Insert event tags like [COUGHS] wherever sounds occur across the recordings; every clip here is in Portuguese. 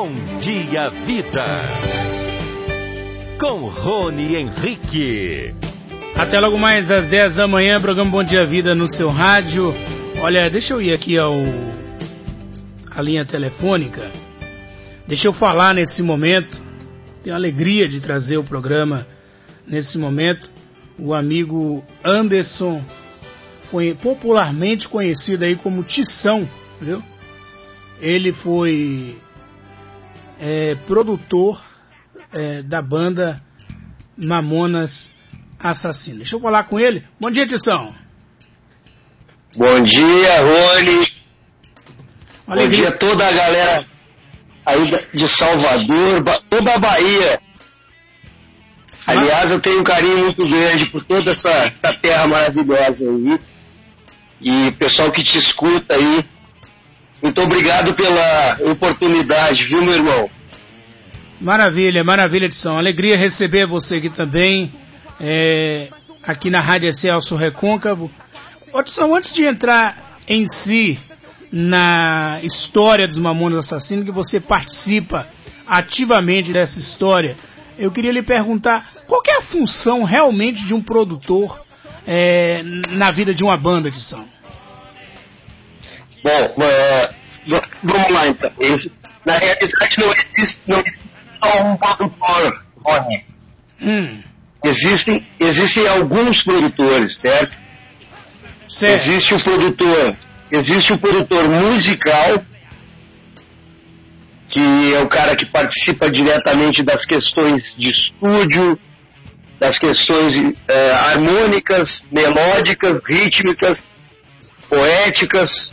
Bom Dia Vida. Com Rony Henrique. Até logo mais às 10 da manhã, programa Bom Dia Vida no seu rádio. Olha, deixa eu ir aqui ao a linha telefônica. Deixa eu falar nesse momento. Tenho a alegria de trazer o programa nesse momento o amigo Anderson, popularmente conhecido aí como Tição, viu? Ele foi é, produtor é, da banda Mamonas Assassino. Deixa eu falar com ele. Bom dia, Tição. Bom dia, Rony. Bom dia a toda a galera aí de Salvador, toda a Bahia. Aliás, eu tenho um carinho muito grande por toda essa, essa terra maravilhosa aí. E o pessoal que te escuta aí, muito obrigado pela oportunidade, viu, meu irmão? Maravilha, maravilha, Edson. Alegria receber você aqui também, é, aqui na Rádio Celso Recôncavo. Edson, antes de entrar em si na história dos Mamonas Assassinos, que você participa ativamente dessa história, eu queria lhe perguntar qual é a função realmente de um produtor é, na vida de uma banda som? Bom, é, vamos lá então. na realidade não existe, não existe só um produtor, Rony. Hum. Existem, existem alguns produtores, certo? certo? Existe o produtor, existe o produtor musical, que é o cara que participa diretamente das questões de estúdio, das questões é, harmônicas, melódicas, rítmicas, poéticas.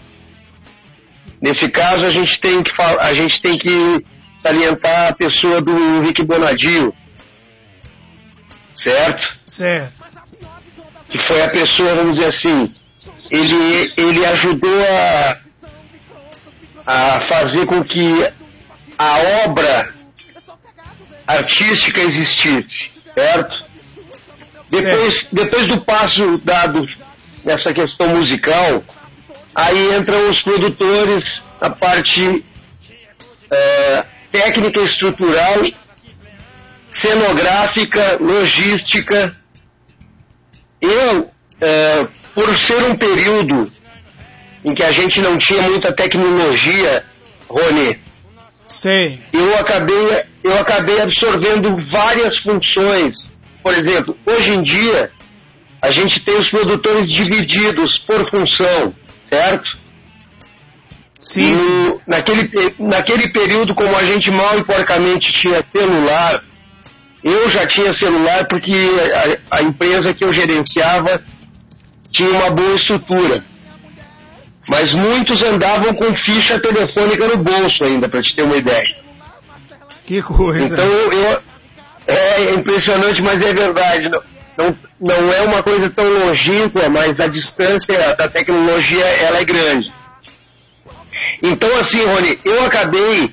Nesse caso, a gente tem que, a gente tem que salientar a pessoa do Rick Bonadio, certo? Certo. Que foi a pessoa, vamos dizer assim, ele, ele ajudou a, a fazer com que a obra artística existisse, certo? Depois, depois do passo dado nessa questão musical, aí entram os produtores, a parte é, técnica estrutural, cenográfica, logística. Eu, é, por ser um período em que a gente não tinha muita tecnologia, Rony, Sim. eu acabei, eu acabei absorvendo várias funções por exemplo, hoje em dia, a gente tem os produtores divididos por função, certo? Sim. No, naquele, naquele período, como a gente mal e porcamente tinha celular, eu já tinha celular porque a, a empresa que eu gerenciava tinha uma boa estrutura. Mas muitos andavam com ficha telefônica no bolso ainda, para te ter uma ideia. Que coisa. Então eu, é impressionante, mas é verdade. Não, não, não é uma coisa tão longínqua, mas a distância da tecnologia ela é grande. Então, assim, Rony, eu acabei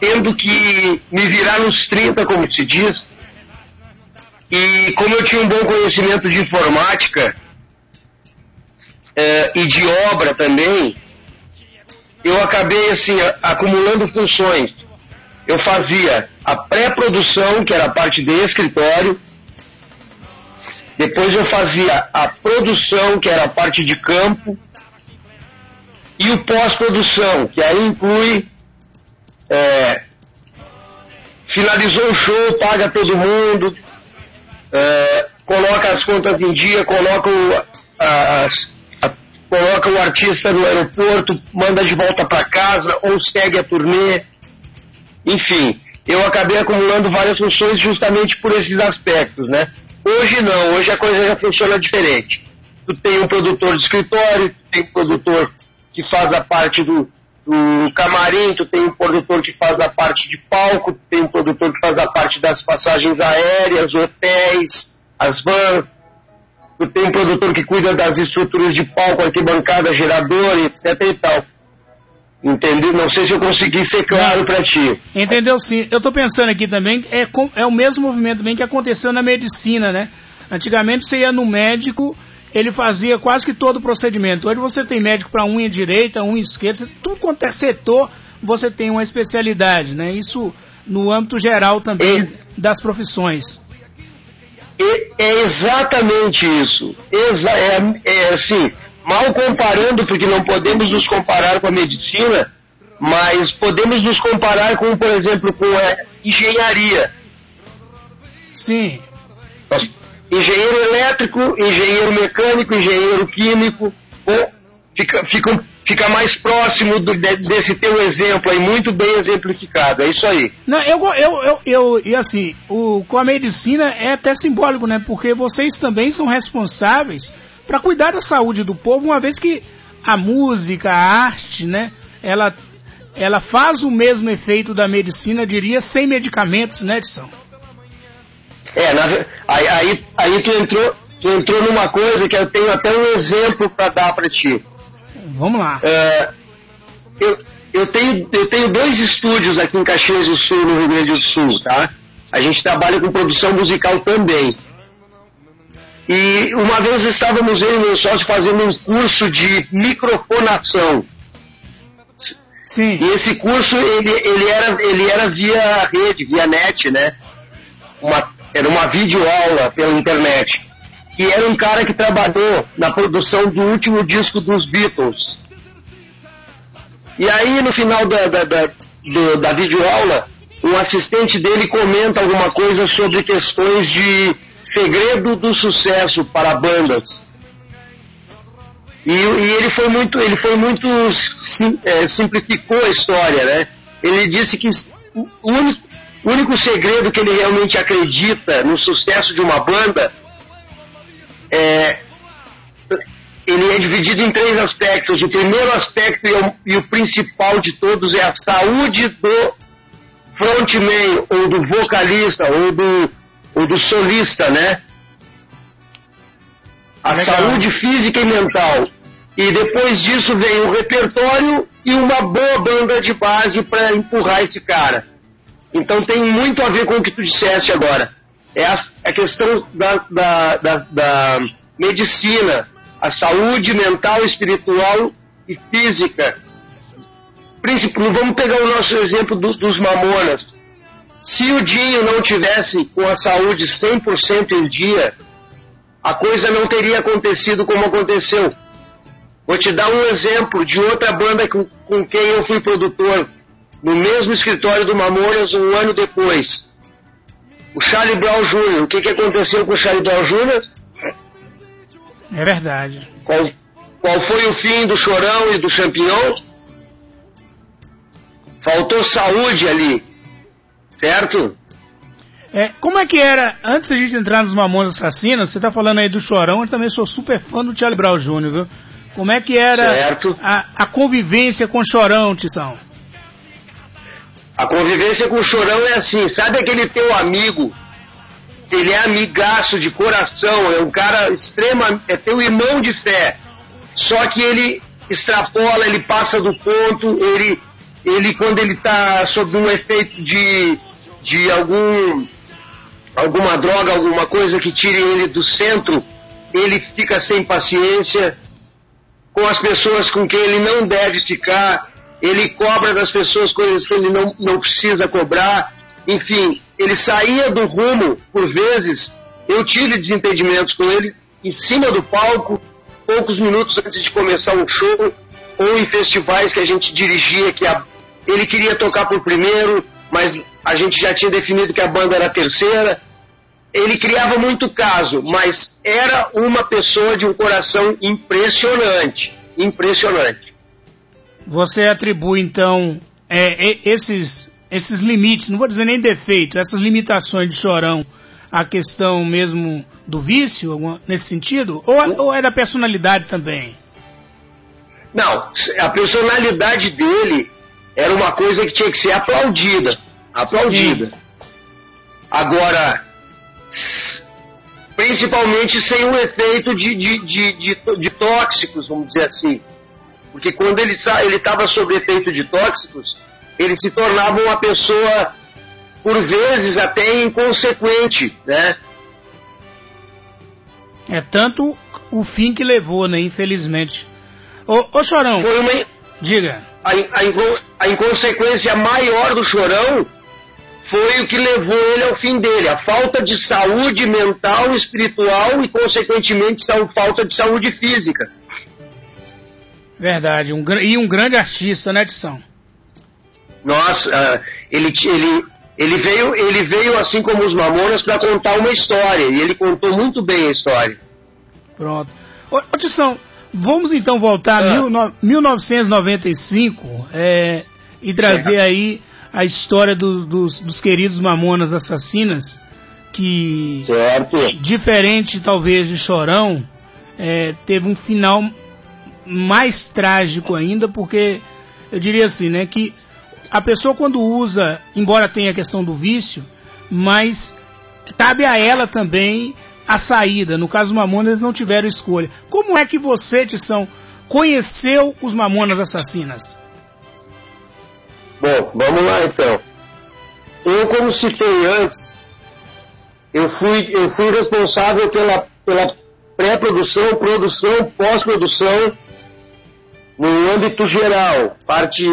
tendo que me virar nos 30, como se diz, e como eu tinha um bom conhecimento de informática é, e de obra também, eu acabei, assim, acumulando funções eu fazia a pré-produção, que era a parte de escritório, depois eu fazia a produção, que era a parte de campo, e o pós-produção, que aí inclui é, finalizou o show, paga todo mundo, é, coloca as contas em dia, coloca o, a, coloca o artista no aeroporto, manda de volta para casa ou segue a turnê. Enfim, eu acabei acumulando várias funções justamente por esses aspectos, né? Hoje não, hoje a coisa já funciona diferente. Tu tem um produtor de escritório, tu tem um produtor que faz a parte do, do camarim, tu tem um produtor que faz a parte de palco, tu tem um produtor que faz a parte das passagens aéreas, hotéis, as vans, tu tem um produtor que cuida das estruturas de palco, arquibancada, gerador, etc e tal. Entendeu? Não sei se eu consegui ser claro para ti. Entendeu sim. Eu estou pensando aqui também, é, é o mesmo movimento também que aconteceu na medicina, né? Antigamente você ia no médico, ele fazia quase que todo o procedimento. Hoje você tem médico para unha direita, unha esquerda, tudo quanto é setor, você tem uma especialidade, né? Isso no âmbito geral também É. das profissões. E- É exatamente isso. Exa é, é assim, mal comparando, porque não podemos nos comparar com a medicina, mas podemos nos comparar com, por exemplo, com a engenharia. Sim. Engenheiro elétrico, engenheiro mecânico, engenheiro químico, ou fica, fica, fica mais próximo do- de- desse teu exemplo aí, muito bem exemplificado. É isso aí. Não, eu, eu, eu, eu, e assim, o, com a medicina é até simbólico, né? Porque vocês também são responsáveis para cuidar da saúde do povo, uma vez que a música, a arte, né? Ela, ela faz o mesmo efeito da medicina, diria, sem medicamentos, né, Edson? É, na aí, aí, aí tu, entrou, tu entrou numa coisa que eu tenho até um exemplo para dar para ti. Vamos lá. É, eu, eu, tenho, eu tenho dois estúdios aqui em Caxias do Sul, no Rio Grande do Sul, tá? A gente trabalha com produção musical também. E uma vez estávamos eu e meu sócio fazendo um curso de microfonação. Sim. E esse curso, ele, ele, era, ele era via rede, via net, né? Uma, era uma videoaula pela internet. E era um cara que trabalhou na produção do último disco dos Beatles. E aí, no final da, da, da, do- da videoaula, um assistente dele comenta alguma coisa sobre questões de segredo do sucesso para bandas. E, e ele foi muito, ele foi muito sim- é, simplificou a história, né? Ele disse que o único, o único segredo que ele realmente acredita no sucesso de uma banda é ele é dividido em três aspectos. O primeiro aspecto e o, e o principal de todos é a saúde do frontman ou do vocalista ou do, do solista, né? A Legal. saúde física e mental. E depois disso vem o repertório e uma boa banda de base para empurrar esse cara. Então tem muito a ver com o que tu disseste agora. É a, a questão da, da, da, da medicina, a saúde mental, espiritual e física. Príncipe, vamos pegar o nosso exemplo do- dos mamonas. Se o Dinho não tivesse com a saúde 100% em dia, a coisa não teria acontecido como aconteceu. Vou te dar um exemplo de outra banda com, com quem eu fui produtor, no mesmo escritório do Mamonas um ano depois. O Charlie Brown Jr. O que, que aconteceu com o Charlie Brown Jr.? É verdade. Qual, qual foi o fim do Chorão e do Champignon? Faltou saúde ali, certo? É, como é que era, antes da gente entrar nos Mamonas Assassinas, você tá falando aí do Chorão, eu também sou super fã do Charlie Brown Jr., viu? Como é que era a, a convivência com o Chorão, Tição? A convivência com o chorão é assim, sabe aquele teu amigo? Ele é amigaço de coração, é um cara extrema, é teu irmão de fé. Só que ele extrapola, ele passa do ponto, ele, ele quando ele está sob um efeito de, de algum, alguma droga, alguma coisa que tire ele do centro, ele fica sem paciência com as pessoas com quem ele não deve ficar, ele cobra das pessoas coisas que ele não, não precisa cobrar, enfim, ele saía do rumo, por vezes, eu tive desentendimentos com ele em cima do palco, poucos minutos antes de começar um show, ou em festivais que a gente dirigia, que a- ele queria tocar por primeiro, mas a gente já tinha definido que a banda era a terceira, ele criava muito caso, mas era uma pessoa de um coração impressionante. Impressionante. Você atribui, então, é, e- esses, esses limites, não vou dizer nem defeito, essas limitações de Chorão à questão mesmo do vício, alguma- nesse sentido? Ou, é- ou é da personalidade também? Não, a personalidade dele era uma coisa que tinha que ser aplaudida. Aplaudida. Agora, s- principalmente sem o efeito de, de, de, de, de tóxicos, vamos dizer assim. Porque quando ele estava sob efeito de tóxicos, ele se tornava uma pessoa, por vezes, até inconsequente, né? É tanto o fim que levou, né, infelizmente. Ô, ô Chorão, Foi uma, diga. a, a, a inconsequência maior do chorão foi o que levou ele ao fim dele, a falta de saúde mental, espiritual e, consequentemente, falta de saúde física. Verdade, um, e um grande artista, né, Tição? Nossa, uh, ele, ele, ele, veio, ele veio, assim como os Mamonas, para contar uma história, e ele contou muito bem a história. Pronto. Ô, vamos então voltar a ah. 1995 é, e trazer certo. aí a história do, dos, dos queridos Mamonas Assassinas, que, certo. diferente talvez de Chorão, é, teve um final mais trágico ainda, porque eu diria assim, né, que a pessoa quando usa, embora tenha a questão do vício, mas cabe a ela também a saída. No caso dos Mamonas, eles não tiveram escolha. Como é que você, Tição, conheceu os Mamonas Assassinas? Bom, vamos lá então. Eu, como citei antes, eu fui, eu fui responsável pela, pela pré-produção, produção, pós-produção no âmbito geral, parte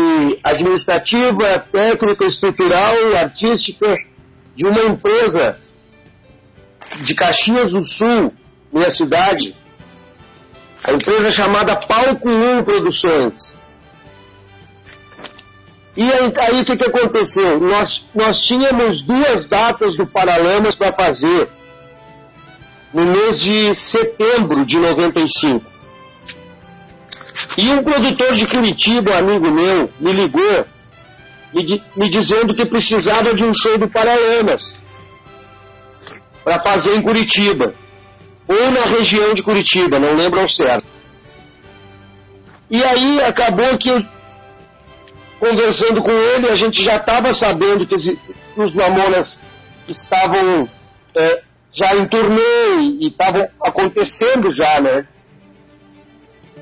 administrativa, técnica, estrutural, artística de uma empresa de Caxias do Sul, minha cidade, a empresa chamada Palco 1 Produções. E aí, aí o que, que aconteceu? Nós, nós tínhamos duas datas do Paralamas para fazer no mês de setembro de 95. E um produtor de Curitiba, amigo meu, me ligou me, me dizendo que precisava de um show do Paralamas para fazer em Curitiba. Ou na região de Curitiba, não lembro ao certo. E aí acabou que eu conversando com ele, a gente já estava sabendo que os Mamonas estavam é, já em turnê e estavam acontecendo já, né?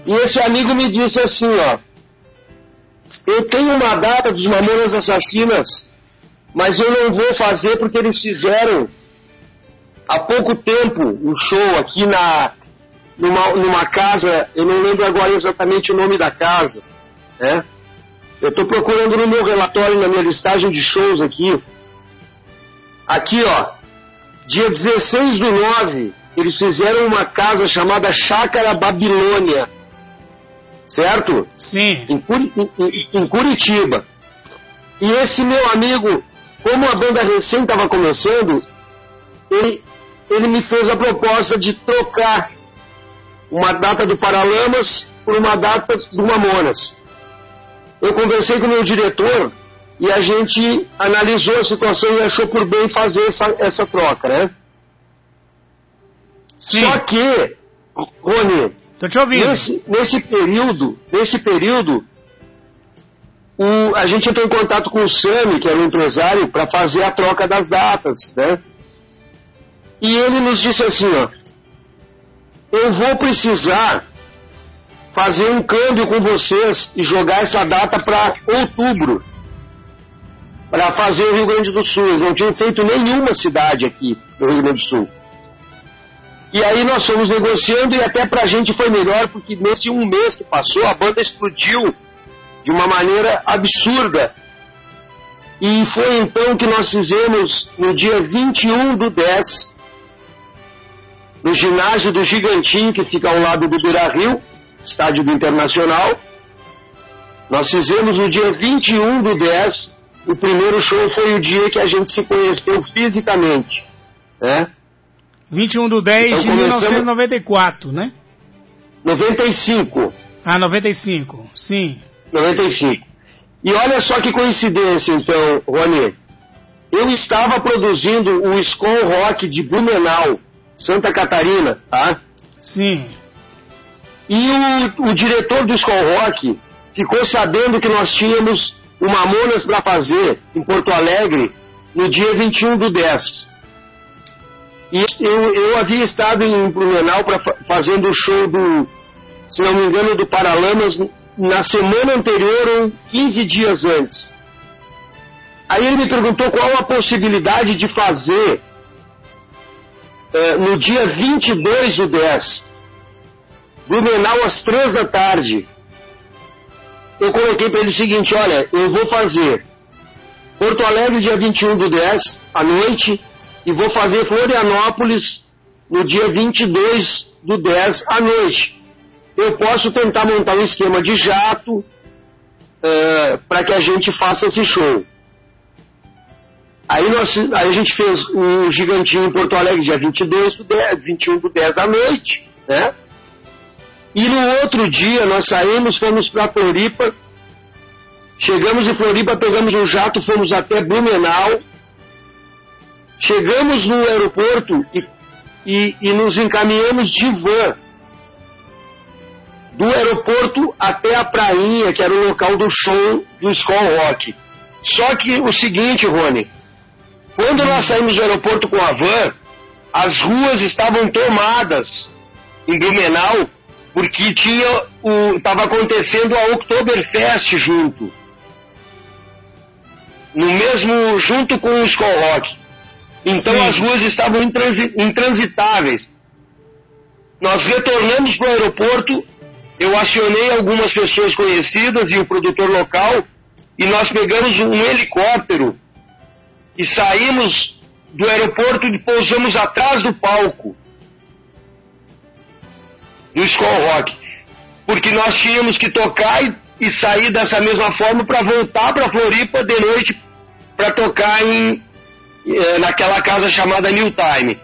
E esse amigo me disse assim, ó, eu tenho uma data dos Mamonas Assassinas, mas eu não vou fazer porque eles fizeram há pouco tempo um show aqui na numa, numa casa, eu não lembro agora exatamente o nome da casa, né? Eu estou procurando no meu relatório, na minha listagem de shows aqui. Aqui, ó. Dia 16 do 9, eles fizeram uma casa chamada Chácara Babilônia. Certo? Sim. Em, Curi em, em Curitiba. E esse meu amigo, como a banda recém estava começando, ele, ele me fez a proposta de trocar uma data do Paralamas por uma data do Mamonas eu conversei com o meu diretor e a gente analisou a situação e achou por bem fazer essa, essa troca, né? Sim. Só que, Rony. Nesse, nesse período, nesse período, o, a gente entrou em contato com o Sami, que era o empresário, para fazer a troca das datas, né? E ele nos disse assim, ó, eu vou precisar fazer um câmbio com vocês e jogar essa data para outubro, para fazer o Rio Grande do Sul. Não tinham feito nenhuma cidade aqui no Rio Grande do Sul. E aí nós fomos negociando e até para a gente foi melhor, porque nesse um mês que passou, a banda explodiu de uma maneira absurda. E foi então que nós fizemos no dia 21 do 10, no ginásio do Gigantinho, que fica ao lado do Beira Rio, estádio do Internacional. Nós fizemos no dia 21 do 10, o primeiro show foi o dia que a gente se conheceu fisicamente. Né? 21 do 10 então, de 1994, né? 95. Ah, 95, sim. 95. E olha só que coincidência, então, Rony. Eu estava produzindo o Skull Rock de Blumenau, Santa Catarina, tá? Sim. E o, o diretor do Skull Rock ficou sabendo que nós tínhamos o Mamonas para fazer em Porto Alegre no dia 21 do 10. E eu, eu havia estado em Blumenau para fazendo o show do, se não me engano, do Paralamas na semana anterior ou 15 dias antes. Aí ele me perguntou qual a possibilidade de fazer eh, no dia 22 do 10. Blumenau às três da tarde. eu coloquei para ele o seguinte, olha, eu vou fazer Porto Alegre dia 21 do 10, à noite, e vou fazer Florianópolis no dia 22 do 10, à noite. Eu posso tentar montar um esquema de jato eh, para que a gente faça esse show. Aí, nós, aí a gente fez um gigantinho em Porto Alegre dia 22 do 10, 21 do 10 da noite, né? E no outro dia nós saímos, fomos para Floripa, chegamos em Floripa, pegamos um jato, fomos até Blumenau, chegamos no aeroporto e, e, e nos encaminhamos de van. Do aeroporto até a prainha, que era o local do show do Skull Rock. Só que o seguinte, Rony, quando nós saímos do aeroporto com a van, as ruas estavam tomadas em Blumenau, porque tinha o estava acontecendo a Oktoberfest junto. No mesmo junto com o Skull Rock. Então Sim. as ruas estavam intransitáveis. Nós retornamos para o aeroporto, eu acionei algumas pessoas conhecidas e o produtor local, e nós pegamos um helicóptero e saímos do aeroporto e pousamos atrás do palco do Skull Rock, porque nós tínhamos que tocar e, e sair dessa mesma forma para voltar para Floripa de noite para tocar em, eh, naquela casa chamada New Time.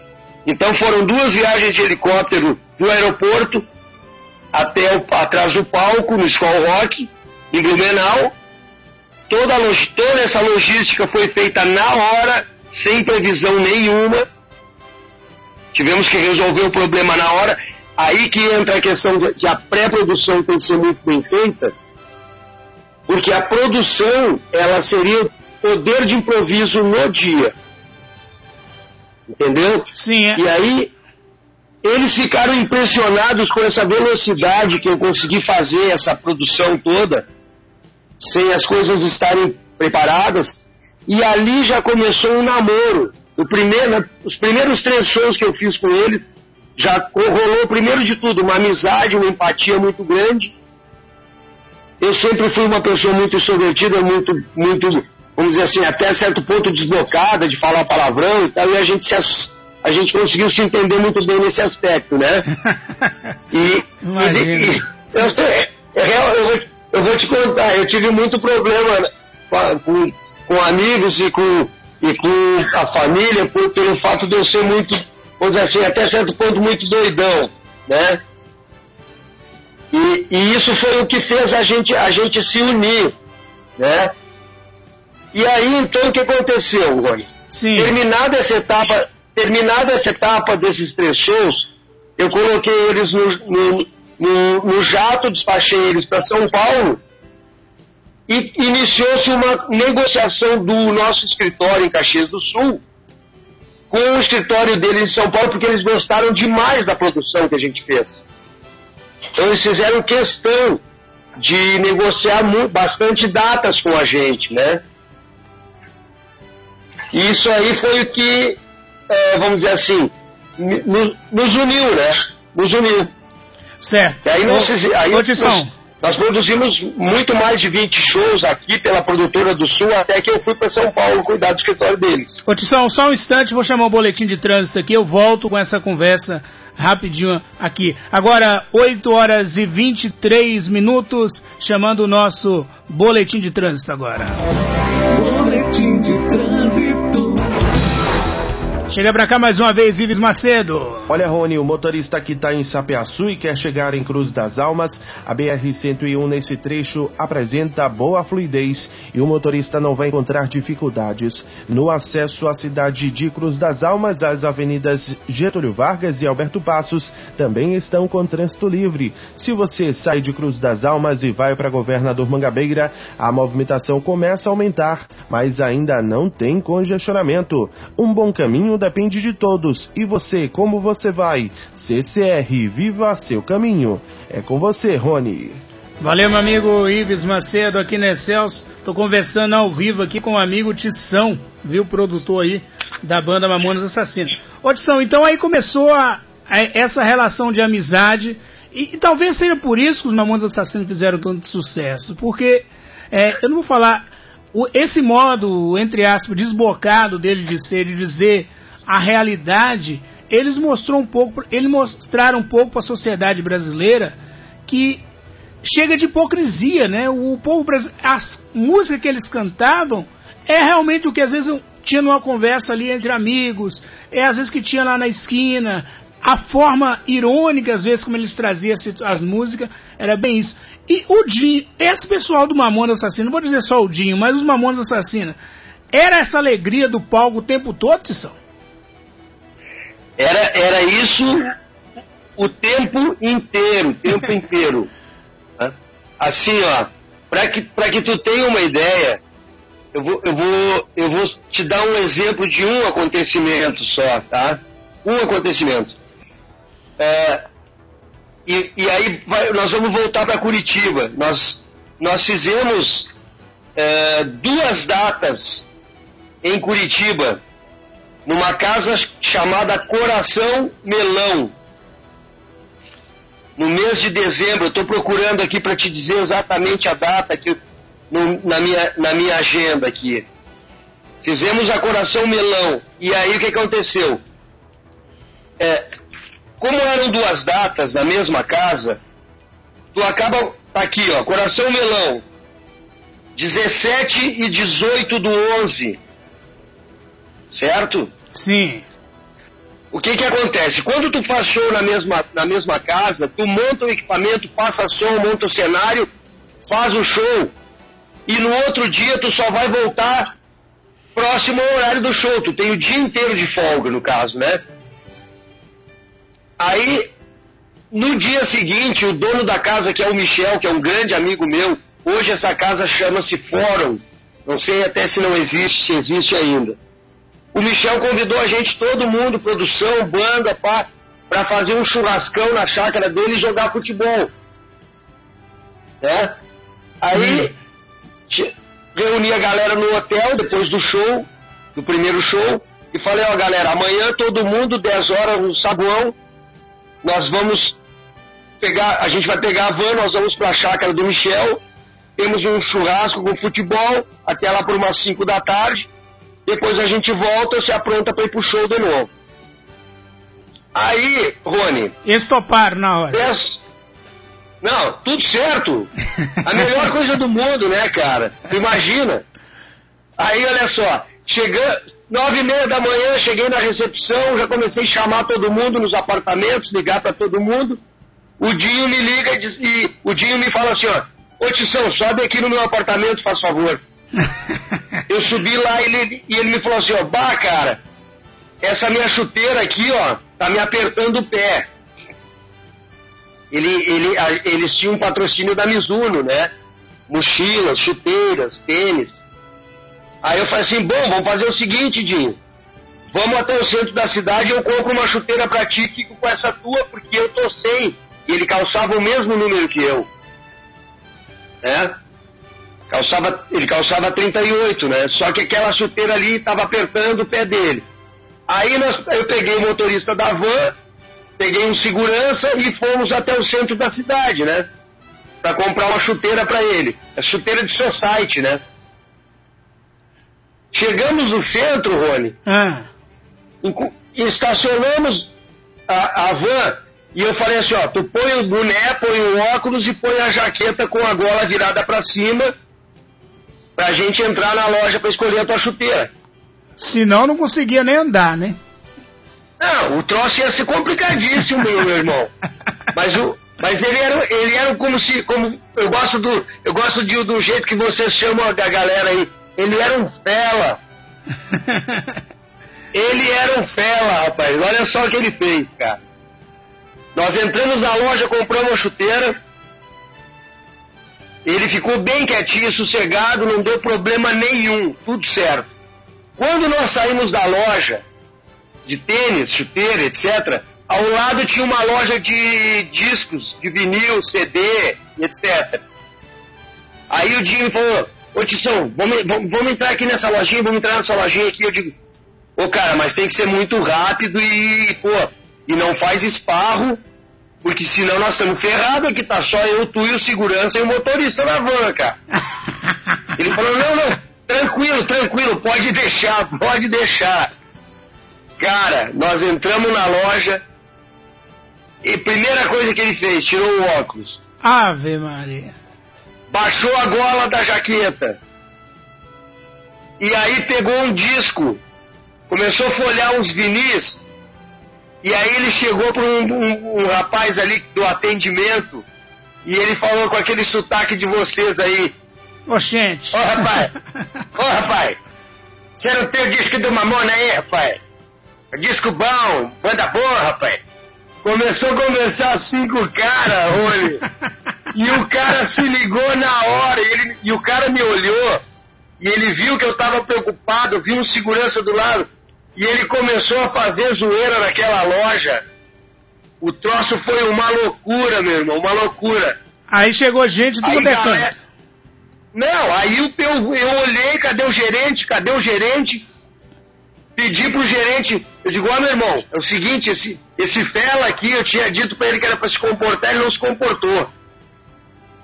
Então foram duas viagens de helicóptero do aeroporto até o, atrás do palco no Skull Rock, em Blumenau, Toda, toda essa logística foi feita na hora, sem previsão nenhuma. Tivemos que resolver o problema na hora. Aí que entra a questão de que a pré-produção tem que ser muito bem feita, porque a produção ela seria o poder de improviso no dia. Entendeu? Sim. É. E aí eles ficaram impressionados com essa velocidade que eu consegui fazer essa produção toda sem as coisas estarem preparadas. E ali já começou um namoro. O primeiro, os primeiros três shows que eu fiz com ele, já rolou, primeiro de tudo, uma amizade, uma empatia muito grande. Eu sempre fui uma pessoa muito extrovertida, muito, muito, vamos dizer assim, até certo ponto desbocada de falar palavrão e tal, e a gente, se, a gente conseguiu se entender muito bem nesse aspecto, né? [LAUGHS] E, e, e eu, sei, eu, eu, eu vou te contar, eu tive muito problema com, com amigos e com, e com a família por, pelo fato de eu ser muito, vamos dizer assim, até certo ponto muito doidão, né? E, e isso foi o que fez a gente, a gente se unir, né? E aí, então, o que aconteceu, Rony? Sim. Terminada essa etapa, terminada essa etapa desses três shows, eu coloquei eles no, no, no, no jato, despachei eles para São Paulo e iniciou-se uma negociação do nosso escritório em Caxias do Sul com o escritório deles em São Paulo, porque eles gostaram demais da produção que a gente fez. Então eles fizeram questão de negociar bastante datas com a gente, né? E isso aí foi o que, é, vamos dizer assim, nos, nos uniu, né? Nos uniu. Certo. E aí nós, aí nós, nós, produzimos muito mais de 20 shows aqui pela produtora do Sul, até que eu fui para São Paulo cuidar do escritório deles. Ô Tição, só um instante, vou chamar o boletim de trânsito aqui, eu volto com essa conversa rapidinho aqui. Agora, 8 horas e 23 minutos, chamando o nosso boletim de trânsito agora. Boletim de trânsito. Chega pra cá mais uma vez, Ives Macedo. Olha, Rony, o motorista que está em Sapeaçu e quer chegar em Cruz das Almas, a BR-101 nesse trecho apresenta boa fluidez e o motorista não vai encontrar dificuldades. No acesso à cidade de Cruz das Almas, as avenidas Getúlio Vargas e Alberto Passos também estão com trânsito livre. Se você sai de Cruz das Almas e vai para Governador Mangabeira, a movimentação começa a aumentar, mas ainda não tem congestionamento. Um bom caminho depende de todos. E você, como você vai? CCR, viva seu caminho. É com você, Rony. Valeu, meu amigo Ives Macedo aqui na Excelso. Tô conversando ao vivo aqui com o amigo Tição, viu, produtor aí da banda Mamonas Assassinos. Ô Tição, então aí começou a, a, essa relação de amizade E, e, talvez seja por isso que os Mamonas Assassinos fizeram tanto sucesso, porque é, eu não vou falar o, esse modo, entre aspas, desbocado dele de ser, de dizer a realidade, eles mostrou um pouco, mostraram um pouco para a sociedade brasileira que chega de hipocrisia, né? O povo brasileiro, as músicas que eles cantavam é realmente o que às vezes tinha numa conversa ali entre amigos, é às vezes que tinha lá na esquina, a forma irônica, às vezes, como eles traziam as músicas, era bem isso. E o Dinho, esse pessoal do Mamonas Assassino, não vou dizer só o Dinho, mas os Mamonas Assassino, era essa alegria do palco o tempo todo, Tissão? Era, era isso o tempo inteiro, o tempo inteiro. [LAUGHS] Assim, ó, para que, que tu tenha uma ideia, eu vou, eu, vou, eu vou te dar um exemplo de um acontecimento só, tá? Um acontecimento. É, e, e, aí vai, nós vamos voltar para Curitiba. Nós, nós fizemos é, duas datas em Curitiba, numa casa chamada Coração Melão no mês de dezembro. Eu estou procurando aqui para te dizer exatamente a data aqui no, na, minha, na minha agenda aqui. Fizemos a Coração Melão. E aí o que aconteceu? É, como eram duas datas na mesma casa, tu acaba. Tá aqui, ó, Coração Melão. 17 e 18 do 11. Certo? Sim. O que que acontece? Quando tu faz show na mesma, na mesma casa, tu monta o equipamento, passa som, monta o cenário, faz o show, e no outro dia tu só vai voltar próximo ao horário do show. Tu tem o dia inteiro de folga, no caso, né? Aí, no dia seguinte, o dono da casa, que é o Michel, que é um grande amigo meu, hoje essa casa chama-se Fórum. Não sei até se não existe, se existe ainda. O Michel convidou a gente, todo mundo, produção, banda, pá, para fazer um churrascão na chácara dele e jogar futebol. Né? Aí hum. reuni a galera no hotel depois do show, do primeiro show, e falei, ó galera, amanhã todo mundo, 10 horas no saguão, nós vamos pegar, a gente vai pegar a van, nós vamos para a chácara do Michel, temos um churrasco com futebol, até lá por umas 5 da tarde, depois a gente volta, se apronta para ir pro show de novo. Aí, Rony. Eles toparam na hora. Peço... Não, tudo certo. A melhor coisa do mundo, né, cara? Imagina. Aí, olha só. Chegando. Nove e meia da manhã, cheguei na recepção, já comecei a chamar todo mundo nos apartamentos, ligar para todo mundo. O Dinho me liga e, diz, e o Dinho me fala assim, ó, ô Tição, sobe aqui no meu apartamento, faz favor. [LAUGHS] eu subi lá e ele, e ele me falou assim, ó, bah, cara, essa minha chuteira aqui, ó, tá me apertando o pé. Ele, ele, a, eles tinham um patrocínio da Mizuno, né? Mochilas, chuteiras, tênis. Aí eu falei assim, bom, vamos fazer o seguinte, Dinho. Vamos até o centro da cidade eu compro uma chuteira pra ti fico com essa tua, porque eu tô sem. E ele calçava o mesmo número que eu. Né? Calçava, ele calçava 38, né? Só que aquela chuteira ali estava apertando o pé dele. Aí nós, eu peguei o motorista da van, peguei um segurança e fomos até o centro da cidade, né? Para comprar uma chuteira para ele. A chuteira de society, né? Chegamos no centro, Rony. Ah. Estacionamos a, a van e eu falei assim, ó, tu põe o boné, põe o óculos e põe a jaqueta com a gola virada para cima pra gente entrar na loja para escolher a tua chuteira. Senão não conseguia nem andar, né? Não, o troço ia ser complicadíssimo, meu irmão. [LAUGHS] Mas o, mas ele era, ele era como se, como eu gosto do, eu gosto de, do jeito que vocês chamam a galera aí. Ele era um fela. [LAUGHS] ele era um fela, rapaz. Olha só o que ele fez, cara. Nós entramos na loja, compramos uma chuteira. Ele ficou bem quietinho, sossegado, não deu problema nenhum, tudo certo. Quando nós saímos da loja de tênis, chuteira, etc., ao lado tinha uma loja de discos, de vinil, CD, etc. Aí o Dinho falou, ô Tissão, vamos, vamos, entrar aqui nessa lojinha, vamos entrar nessa lojinha aqui. Eu digo, ô cara, mas tem que ser muito rápido e, pô, e não faz esparro Porque senão nós estamos ferrados, que tá só eu, tu e o segurança e o motorista na van, cara. [LAUGHS] Ele falou, não, não, tranquilo, tranquilo, pode deixar, pode deixar. Cara, nós entramos na loja e primeira coisa que ele fez, tirou o óculos. Ave Maria. Baixou a gola da jaqueta. E aí pegou um disco, começou a folhear uns vinis. E aí ele chegou para um, um, um rapaz ali do atendimento e ele falou com aquele sotaque de vocês aí. Ô, gente. Ô, rapaz. [LAUGHS] Ô, rapaz. Você não tem o disco do Mamona aí, rapaz? Disco bom, banda boa, rapaz. Começou a conversar assim com o cara, olha. E o cara se ligou na hora. E, ele, e o cara me olhou. E ele viu que eu tava preocupado. Viu um segurança do lado. E ele começou a fazer zoeira naquela loja. O troço foi uma loucura, meu irmão, uma loucura. Aí chegou gente do Botecan. galera- Não, aí o teu, eu olhei, cadê o gerente? Cadê o gerente? Pedi pro gerente, eu digo, ó meu irmão, é o seguinte, esse, esse fela aqui, eu tinha dito pra ele que era pra se comportar, ele não se comportou.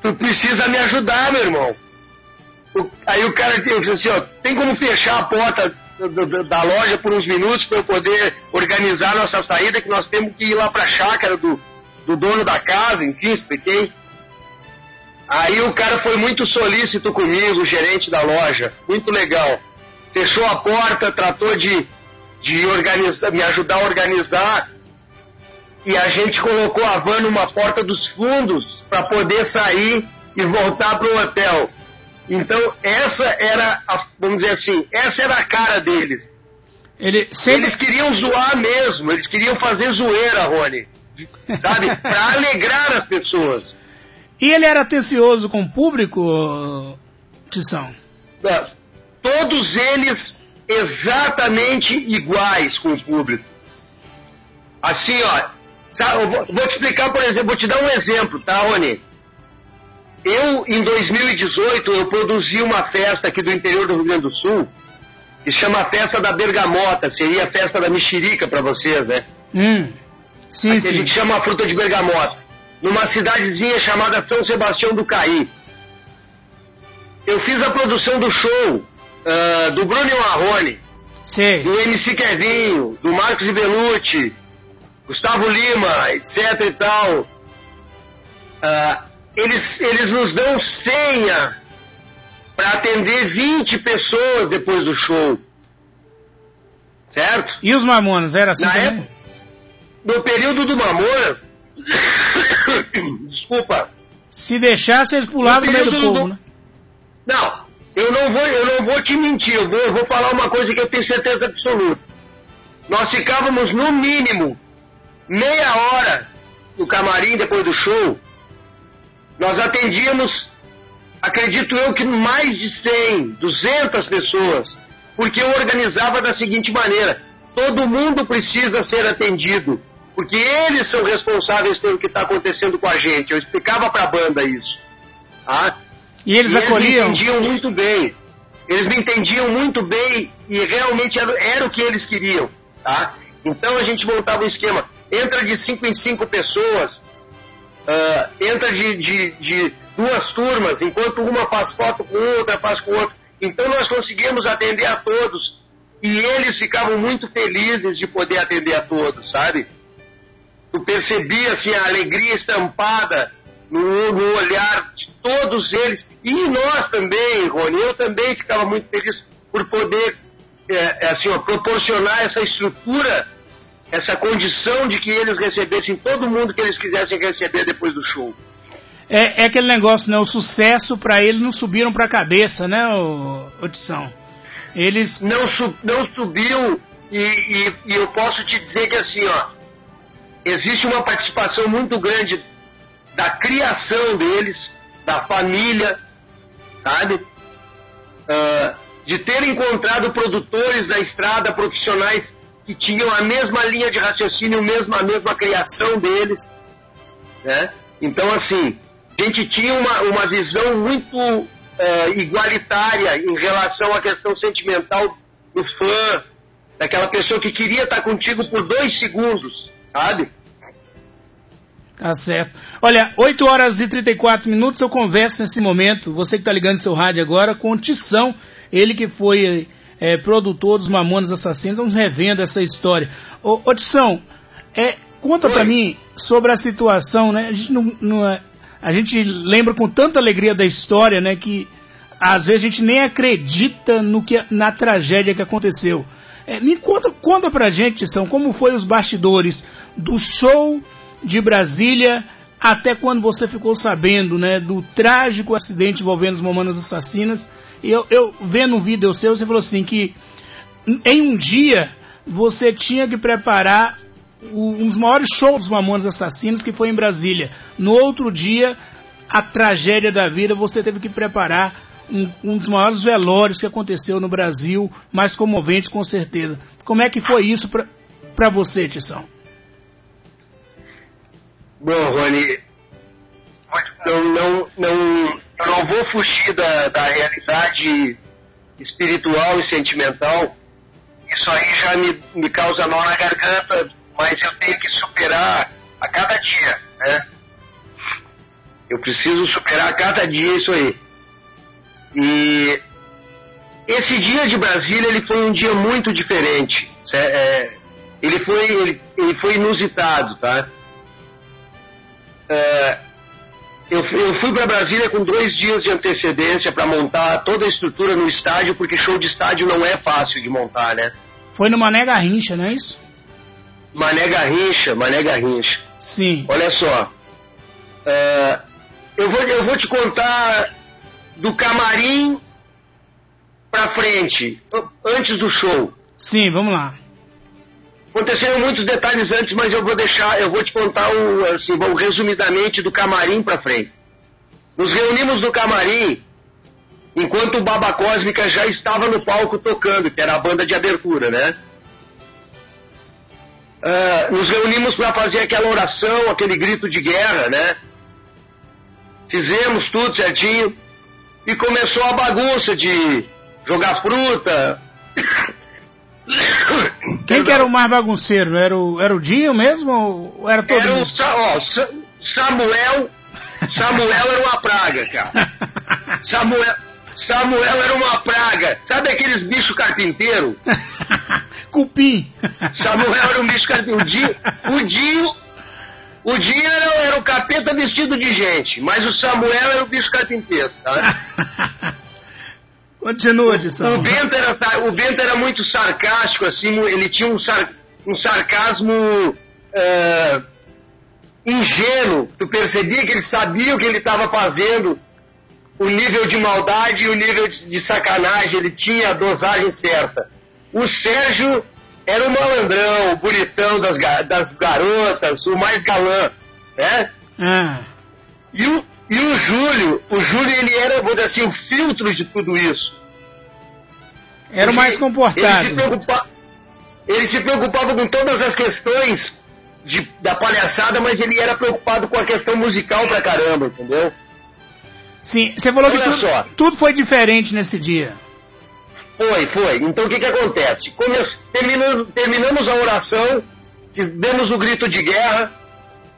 Tu precisa me ajudar, meu irmão. O- aí o cara eu disse assim, ó, tem como fechar a porta da loja por uns minutos para eu poder organizar nossa saída, que nós temos que ir lá pra chácara do, do dono da casa, enfim, expliquei. Aí o cara foi muito solícito comigo, o gerente da loja, muito legal. Fechou a porta, tratou de, de organizar, me ajudar a organizar. E a gente colocou a van numa porta dos fundos para poder sair e voltar para o hotel. Então, essa era, a, vamos dizer assim, essa era a cara deles. Ele sempre. Eles queriam zoar mesmo, eles queriam fazer zoeira, Rony. Sabe? [LAUGHS] Para alegrar as pessoas. E ele era atencioso com o público, Tição? É, Todos eles exatamente iguais com o público. Assim, ó. sabe, vou, vou te explicar, por exemplo, vou te dar um exemplo, tá, Rony? Eu, em 2018, eu produzi uma festa aqui do interior do Rio Grande do Sul, que chama Festa da Bergamota, seria a festa da mexerica para vocês, né? Hum. Sim, Aqui a sim. gente chama a fruta de bergamota, numa cidadezinha chamada São Sebastião do Caí. Eu fiz a produção do show ah, do Bruno Marrone, do MC Kevinho, do Marcos Belucci, Gustavo Lima, etc e tal. Ah, eles, eles nos dão senha para atender 20 pessoas depois do show. Certo? E os Mamonas, era assim Na também? época, no período do Mamonas, [COUGHS] desculpa, Se deixasse, eles pulavam no meio do período povo, do- né? não, eu não vou, eu não vou te mentir, eu vou, eu vou falar uma coisa que eu tenho certeza absoluta. Nós ficávamos no mínimo meia hora no camarim depois do show. Nós atendíamos, acredito eu que mais de 100, 200 pessoas, porque eu organizava da seguinte maneira: todo mundo precisa ser atendido, porque eles são responsáveis pelo que está acontecendo com a gente. Eu explicava para a banda isso. Tá? E eles E eles me acolhiam. entendiam muito bem. Eles me entendiam muito bem e realmente era, era o que eles queriam, tá? Então a gente montava um esquema. Entra de cinco em cinco pessoas, ah, entra de, de, de duas turmas, enquanto uma faz foto com outra, faz com outra. Então nós conseguimos atender a todos. E eles ficavam muito felizes de poder atender a todos, sabe? Tu percebia assim, a alegria estampada no, no olhar de todos eles. E nós também, Rony, eu também ficava muito feliz por poder é, assim, ó, proporcionar essa estrutura, essa condição de que eles recebessem todo mundo que eles quisessem receber depois do show. É, é aquele negócio, né? O sucesso pra eles não subiram pra cabeça, né, ô Tição? Eles. Não, su- não subiu e, e- e eu posso te dizer que assim, ó, existe uma participação muito grande da criação deles, da família, sabe? Ah, de ter encontrado produtores da estrada profissionais que tinham a mesma linha de raciocínio, a mesma criação deles, né? Então, assim, a gente tinha uma, uma visão muito eh, igualitária em relação à questão sentimental do fã, daquela pessoa que queria estar contigo por dois segundos, sabe? Tá certo. Olha, 8 horas e 34 minutos, eu converso nesse momento, você que está ligando seu rádio agora, com o Tição, ele que foi é, produtor dos Mamonas Assassinos, vamos revendo essa história. Ô, ô Tição, é, conta para mim sobre a situação, né? A gente, não, não, é, a gente lembra com tanta alegria da história, né, que às vezes a gente nem acredita no que, na tragédia que aconteceu. É, me conta, conta pra gente, Tição, como foi os bastidores do show de Brasília até quando você ficou sabendo né, do trágico acidente envolvendo os Mamonas Assassinas. Eu, eu vendo um vídeo seu, você falou assim que em um dia você tinha que preparar um dos maiores shows dos Mamonas Assassinos, que foi em Brasília. No outro dia, a tragédia da vida, você teve que preparar um, um dos maiores velórios que aconteceu no Brasil, mais comovente com certeza. Como é que foi isso para você, Tição? Bom, Rony, não, não, não, eu não vou fugir da, da realidade espiritual e sentimental. Isso aí já me, me causa nó na garganta, mas eu tenho que superar a cada dia, né? Eu preciso superar a cada dia isso aí. E esse dia de Brasília ele foi um dia muito diferente. É, ele, foi, ele, ele foi inusitado, tá? É, eu, eu, fui para Brasília com dois dias de antecedência para montar toda a estrutura no estádio, porque show de estádio não é fácil de montar, né? Foi no Mané Garrincha, não é isso? Mané Garrincha, Mané Garrincha. Sim. Olha só. É, eu, vou, eu vou te contar do camarim para frente, antes do show. Sim, vamos lá. Aconteceram muitos detalhes antes, mas eu vou deixar, eu vou te contar o, assim, bom, resumidamente do camarim para frente. Nos reunimos no camarim enquanto o Baba Cósmica já estava no palco tocando, que era a banda de abertura, né? Uh, nos reunimos para fazer aquela oração, aquele grito de guerra, né? Fizemos tudo certinho e começou a bagunça de jogar fruta, quem que era o mais bagunceiro? Era o, era o Dinho mesmo ou era todo era mundo? O Sa ó, Sa Samuel, Samuel era uma praga, cara. [LAUGHS] Samuel, Samuel era uma praga. Sabe aqueles bichos carpinteiros? [LAUGHS] Cupim. Samuel era um bicho carpinteiro. O Dinho, o Dinho, o Dinho era, era o capeta vestido de gente, mas o Samuel era o bicho carpinteiro, tá? [LAUGHS] Continua, Edson. O Bento, era, o Bento era muito sarcástico, assim, ele tinha um, sar, um sarcasmo é, ingênuo. Tu percebia que ele sabia o que ele estava fazendo, o nível de maldade e o nível de, de, sacanagem, ele tinha a dosagem certa. O Sérgio era o malandrão, o bonitão das, das garotas, o mais galã, né? Ah. E o, e o Júlio, o Júlio ele era, vou dizer assim, o filtro de tudo isso. Era o mais comportado. Ele se, preocupa, ele se preocupava com todas as questões de, da palhaçada, mas ele era preocupado com a questão musical pra caramba, entendeu? Sim, você falou Olha que tudo, tudo, foi diferente nesse dia. Foi, foi. Então o que que acontece? Come, terminamos, terminamos a oração, demos o grito de guerra,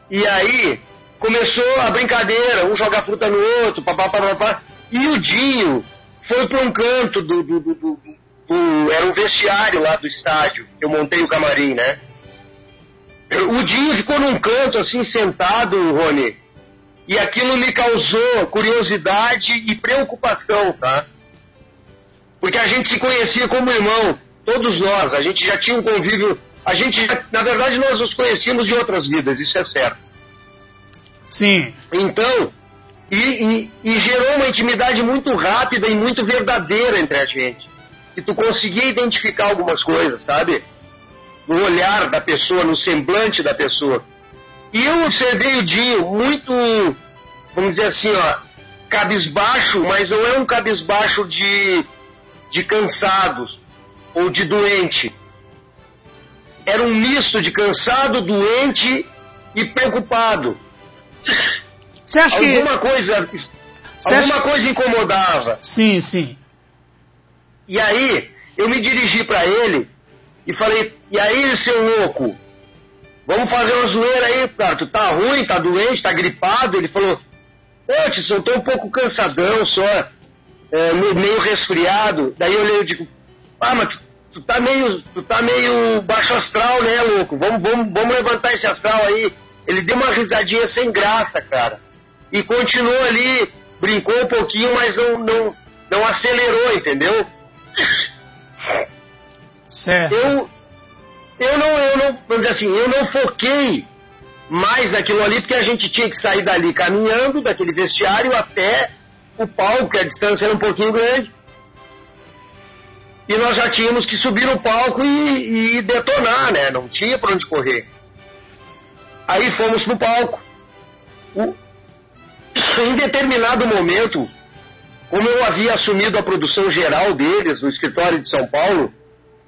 e aí começou a brincadeira, um jogar fruta no outro, papapá, papapá, e o Dinho foi para um canto do, do, do, do, Era um vestiário lá do estádio, eu montei o camarim, né? O Dinho ficou num canto assim, sentado, Rony, e aquilo me causou curiosidade e preocupação, tá? Porque a gente se conhecia como irmão, todos nós, a gente já tinha um convívio, a gente, na verdade, nós nos conhecíamos de outras vidas, isso é certo. Sim. Então, e, e, e, gerou uma intimidade muito rápida e muito verdadeira entre a gente. E tu conseguia identificar algumas coisas, sabe? No olhar da pessoa, no semblante da pessoa. E eu observei o Dinho muito, vamos dizer assim, ó, cabisbaixo, mas não é um cabisbaixo de, de cansados ou de doente. Era um misto de cansado, doente e preocupado. Você acha que. Alguma coisa. Você alguma acha... coisa incomodava. Sim, sim. E aí, eu me dirigi para ele e falei: E aí, seu louco? vamos fazer uma zoeira aí, cara, tu tá ruim, tá doente, tá gripado. Ele falou, Tisson, eu tô um pouco cansadão só, é, meio resfriado. Daí eu olhei e digo, ah, mas tu, tu, tá meio, tu tá meio baixo astral, né, louco? Vamos, vamos, vamos levantar esse astral aí. Ele deu uma risadinha sem graça, cara. E continuou ali, brincou um pouquinho, mas não, não, não acelerou, entendeu? Certo. Eu, eu não, eu não, vamos dizer assim, eu não foquei mais naquilo ali, porque a gente tinha que sair dali caminhando, daquele vestiário até o palco, que a distância era um pouquinho grande. E nós já tínhamos que subir no palco e, e detonar, né? Não tinha para onde correr. Aí fomos pro palco. Em determinado momento, como eu havia assumido a produção geral deles no escritório de São Paulo,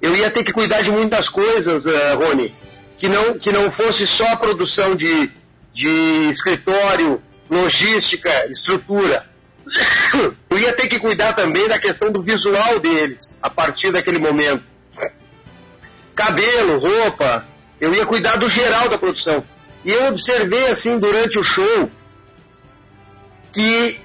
eu ia ter que cuidar de muitas coisas, uh, Rony, que não, que não fosse só a produção de, de escritório, logística, estrutura. [COUGHS] Eu ia ter que cuidar também da questão do visual deles, a partir daquele momento. Cabelo, roupa, eu ia cuidar do geral da produção. E eu observei, assim, durante o show, que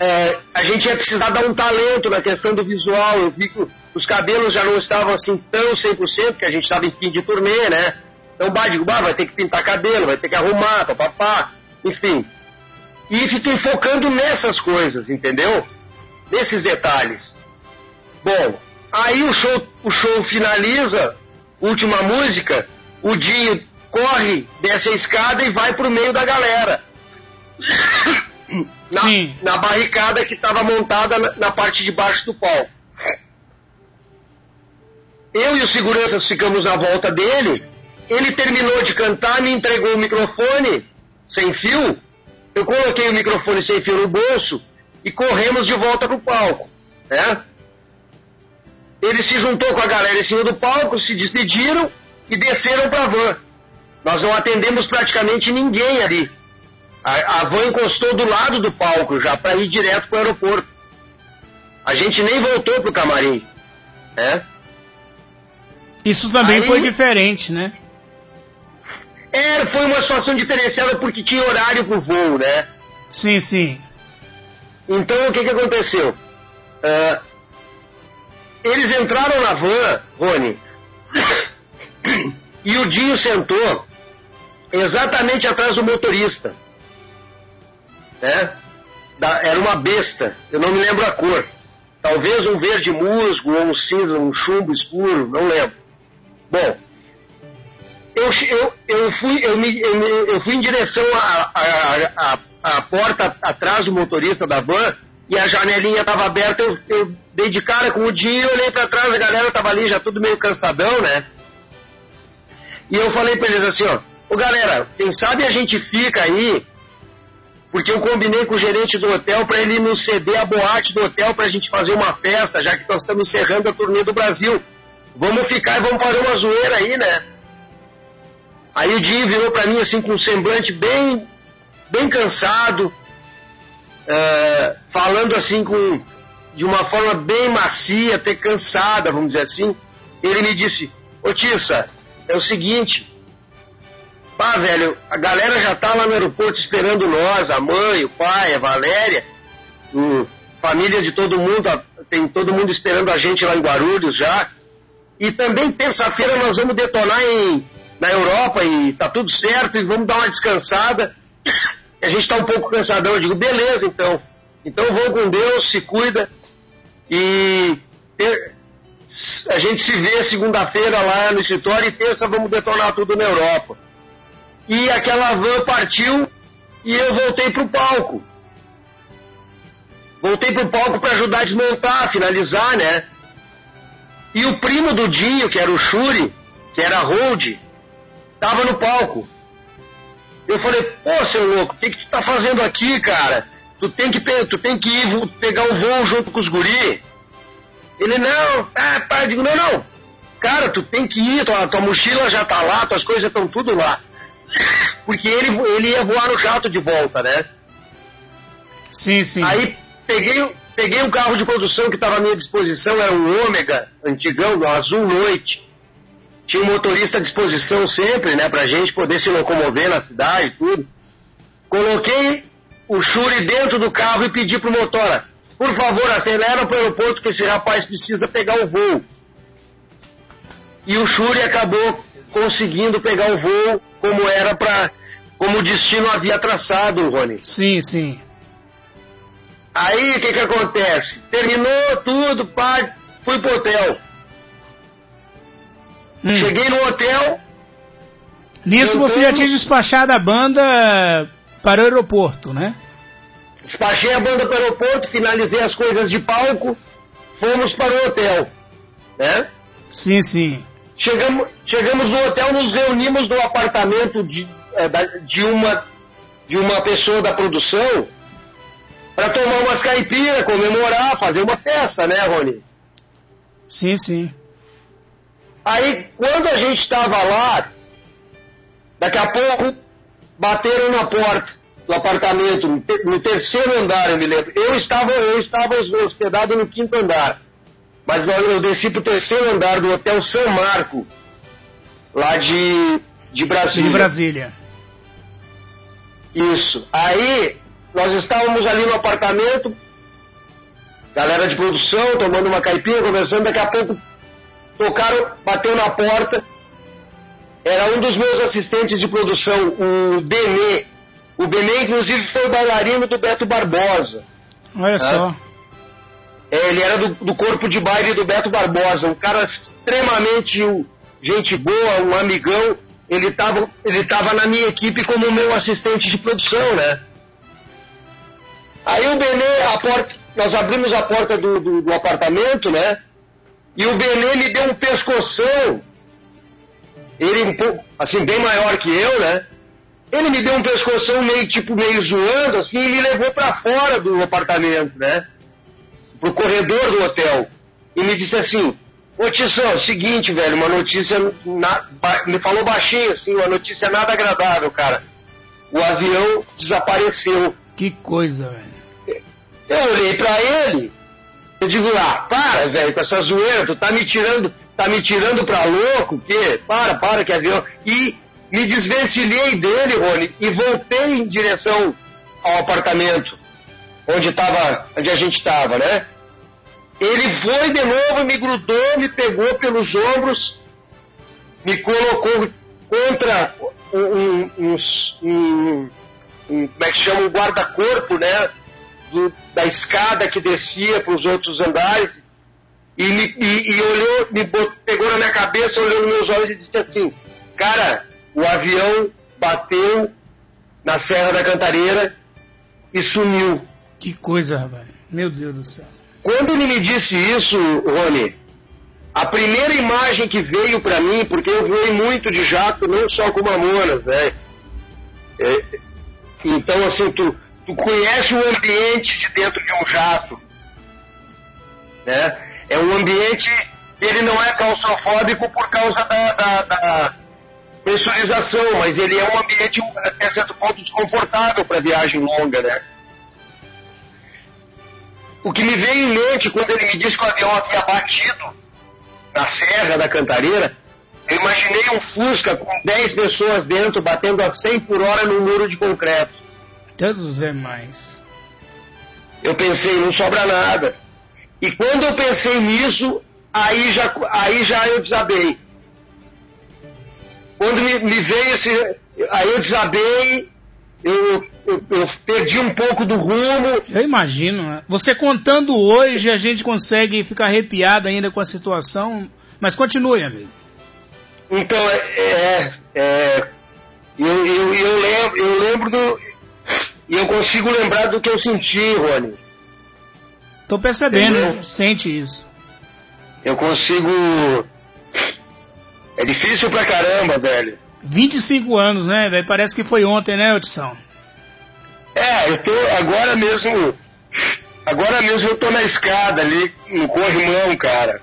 é, a gente ia precisar dar um talento na questão do visual. Eu vi que os cabelos já não estavam assim tão 100%, que a gente estava em fim de turnê, né? Então, bah, digo, bah, vai ter que pintar cabelo, vai ter que arrumar, papapá, enfim. E fiquei focando nessas coisas, entendeu? Nesses detalhes. Bom, aí o show, o show finaliza, última música, o Dinho corre, desce a escada e vai pro meio da galera. [COUGHS] na, Sim. na barricada que estava montada na, na parte de baixo do palco. Eu e os seguranças ficamos na volta dele. Ele terminou de cantar, me entregou o microfone sem fio. Eu coloquei o microfone sem fio no bolso e corremos de volta pro palco, né? Ele se juntou com a galera em cima do palco, se despediram e desceram para a van. Nós não atendemos praticamente ninguém ali. A, a van encostou do lado do palco já para ir direto para o aeroporto. A gente nem voltou pro camarim, né? Isso também Aí- foi diferente, né? É, foi uma situação diferenciada porque tinha horário pro voo, né? Sim, sim. Então o que, que aconteceu? Ah, eles entraram na van, Rony, [COUGHS] e o Dinho sentou exatamente atrás do motorista. Né? Da- era uma besta, eu não me lembro a cor. Talvez um verde musgo ou um cinza, um chumbo escuro, não lembro. Bom, eu, eu, eu, fui, eu, me, eu, me- eu fui em direção à porta atrás do motorista da van e a janelinha estava aberta. Eu, eu dei de cara com o dia, olhei para trás, a galera estava ali já tudo meio cansadão, né? E eu falei para eles assim: ó, ô galera, quem sabe a gente fica aí, porque eu combinei com o gerente do hotel para ele nos ceder a boate do hotel para a gente fazer uma festa, já que nós estamos encerrando a turnê do Brasil. Vamos ficar e vamos fazer uma zoeira aí, né? Aí o Dinho virou pra mim assim com um semblante bem, bem cansado, eh, falando assim com de uma forma bem macia, até cansada, vamos dizer assim. Ele me disse: "Ô Tissa, é o seguinte, pá, velho, a galera já tá lá no aeroporto esperando nós, a mãe, o pai, a Valéria, família de todo mundo, tem todo mundo esperando a gente lá em Guarulhos já. E também terça-feira nós vamos detonar em, na Europa e tá tudo certo e vamos dar uma descansada. A gente tá um pouco cansadão. Eu digo, beleza então. Então vou com Deus, se cuida. E ter- a gente se vê segunda-feira lá no escritório e terça vamos detonar tudo na Europa. E aquela van partiu e eu voltei pro palco. Voltei pro palco para ajudar a desmontar, finalizar, né? E o primo do Dinho, que era o Shuri, que era a Hold, tava no palco. Eu falei, pô, seu louco, o que, que tu tá fazendo aqui, cara? Tu tem que, tu tem que ir pegar o voo junto com os guri. Ele, não, tá, pá, digo, não, não. Cara, tu tem que ir, tua, tua mochila já tá lá, tuas coisas estão tudo lá. Porque ele, ele ia voar no jato de volta, né? Sim, sim. Aí peguei, o- peguei um carro de produção que estava à minha disposição, era um Ômega antigão, azul noite. tinha um motorista à disposição sempre, né, pra gente poder se locomover na cidade e tudo. Coloquei o Shuri dentro do carro e pedi pro motora, por favor, acelera pro aeroporto que esse rapaz precisa pegar o voo. E o Shuri acabou conseguindo pegar o voo como era para como o destino havia traçado, Rony. Sim, sim. Aí o que, que acontece? Terminou tudo, pá, fui pro hotel. Hum. Cheguei no hotel. Nisso você já tinha despachado a banda para o aeroporto, né? Despachei a banda para o aeroporto, finalizei as coisas de palco, fomos para o hotel. Né? Sim, sim. Chegamos, chegamos no hotel, nos reunimos no apartamento de, da- de, uma, de uma pessoa da produção para tomar umas caipiras, comemorar, fazer uma festa, né, Rony? Sim, sim. Aí, quando a gente estava lá, daqui a pouco bateram na porta do apartamento, no terceiro andar, eu me lembro. Eu estava, eu estava hospedado no quinto andar, mas eu, desci para o terceiro andar do Hotel São Marco, lá de, de Brasília. De Brasília. Isso. Aí, nós estávamos ali no apartamento, galera de produção, tomando uma caipira, conversando, daqui a pouco tocaram, bateu na porta. Era um dos meus assistentes de produção, o Benê. O Benê, inclusive, foi bailarino do Beto Barbosa. Olha Ah. só. É, ele era do, do corpo de baile do Beto Barbosa, um cara extremamente gente boa, um amigão. Ele estava ele tava na minha equipe como meu assistente de produção, né? Aí o Benê, a porta, nós abrimos a porta do, do, do apartamento, né? E o Benê me deu um pescoção. Ele um pouco, assim, bem maior que eu, né? Ele me deu um pescoção meio, tipo, meio zoando, assim, e me levou pra fora do apartamento, né? Pro corredor do hotel e me disse assim: Ô Tição, seguinte, velho, uma notícia. na- me falou baixinho, assim, uma notícia nada agradável, cara. O avião desapareceu. Que coisa, velho. Eu olhei pra ele, eu digo, ah, para, velho, com essa zoeira, tu tá me tirando, tá me tirando pra louco, o quê? Para, para, que avião. E me desvencilhei dele, Rony, e voltei em direção ao apartamento onde tava, onde a gente estava, né? Ele foi de novo, me grudou, me pegou pelos ombros, me colocou contra um, um, um- um- como é que chama, um guarda-corpo, né? do- da escada que descia para os outros andares e, me, e, e olhou, me bot- pegou na minha cabeça, olhou nos meus olhos e disse assim, cara, o avião bateu na Serra da Cantareira e sumiu. Que coisa, rapaz. Meu Deus do céu. Quando ele me disse isso, Rony, a primeira imagem que veio para mim, porque eu voei muito de jato, não só com Mamonas, né? É, então, assim, tu, tu conhece o ambiente de dentro de um jato, né? É um ambiente, ele não é claustrofóbico por causa da, da, da pressurização, mas ele é um ambiente até certo ponto desconfortável para viagem longa, né? O que me veio em mente quando ele me disse que o avião havia batido na Serra da Cantareira, eu imaginei um Fusca com 10 pessoas dentro batendo a 100 por hora num muro de concreto. Deus é mais. Eu pensei, não sobra nada. E quando eu pensei nisso, aí já, aí já eu desabei. Quando me, me veio esse. Aí eu desabei, eu, eu, eu perdi um pouco do rumo, Eu imagino. né? Você contando hoje, a gente consegue ficar arrepiado ainda com a situação. Mas continue, amigo. Então, é. é, é, eu, eu, eu, lembro, eu lembro do. E eu consigo lembrar do que eu senti, Rony. Tô percebendo, Entendeu? sente isso. Eu consigo. É difícil pra caramba, velho. 25 anos, né, velho? Parece que foi ontem, né, Otição? É, eu tô agora mesmo. Agora mesmo eu tô na escada ali, no corrimão, cara.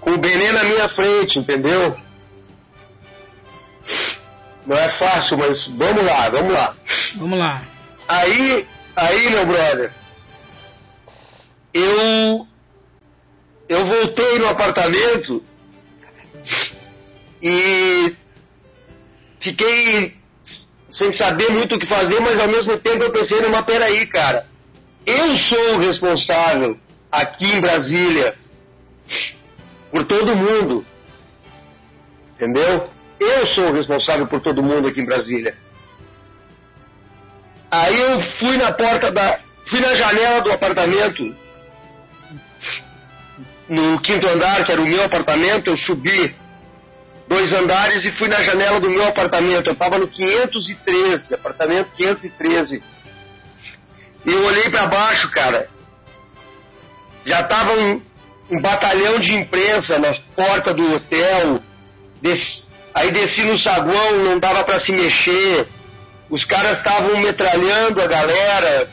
Com o Benê na minha frente, entendeu? Não é fácil, mas vamos lá, vamos lá. Vamos lá. Aí, aí, meu brother, eu eu voltei no apartamento e fiquei sem saber muito o que fazer, mas ao mesmo tempo eu pensei, numa peraí, cara, eu sou o responsável aqui em Brasília por todo mundo. Entendeu? Eu sou o responsável por todo mundo aqui em Brasília. Aí eu fui na porta da. fui na janela do apartamento, no quinto andar, que era o meu apartamento, eu subi dois andares e fui na janela do meu apartamento. Eu estava no 513, apartamento 513. E eu olhei para baixo, cara. Já tava um, um, batalhão de imprensa na porta do hotel. Des, aí desci no saguão, não dava para se mexer. Os caras estavam metralhando a galera.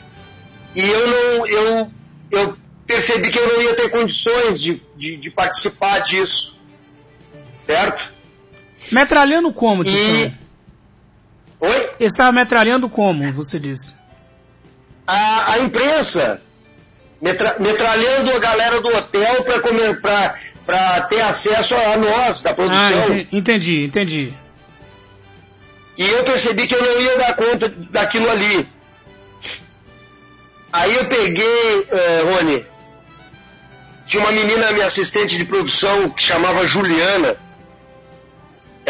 E eu não. Eu, eu percebi que eu não ia ter condições de, de, de participar disso. Certo? Metralhando como, Tissão? E... Oi? Estava metralhando como, você disse? a, a imprensa metra, metralhando a galera do hotel para ter acesso a nós, da produção. Ah, entendi, entendi. E eu percebi que eu não ia dar conta daquilo ali. Aí eu peguei, eh, Rony, tinha uma menina, minha assistente de produção, que chamava Juliana.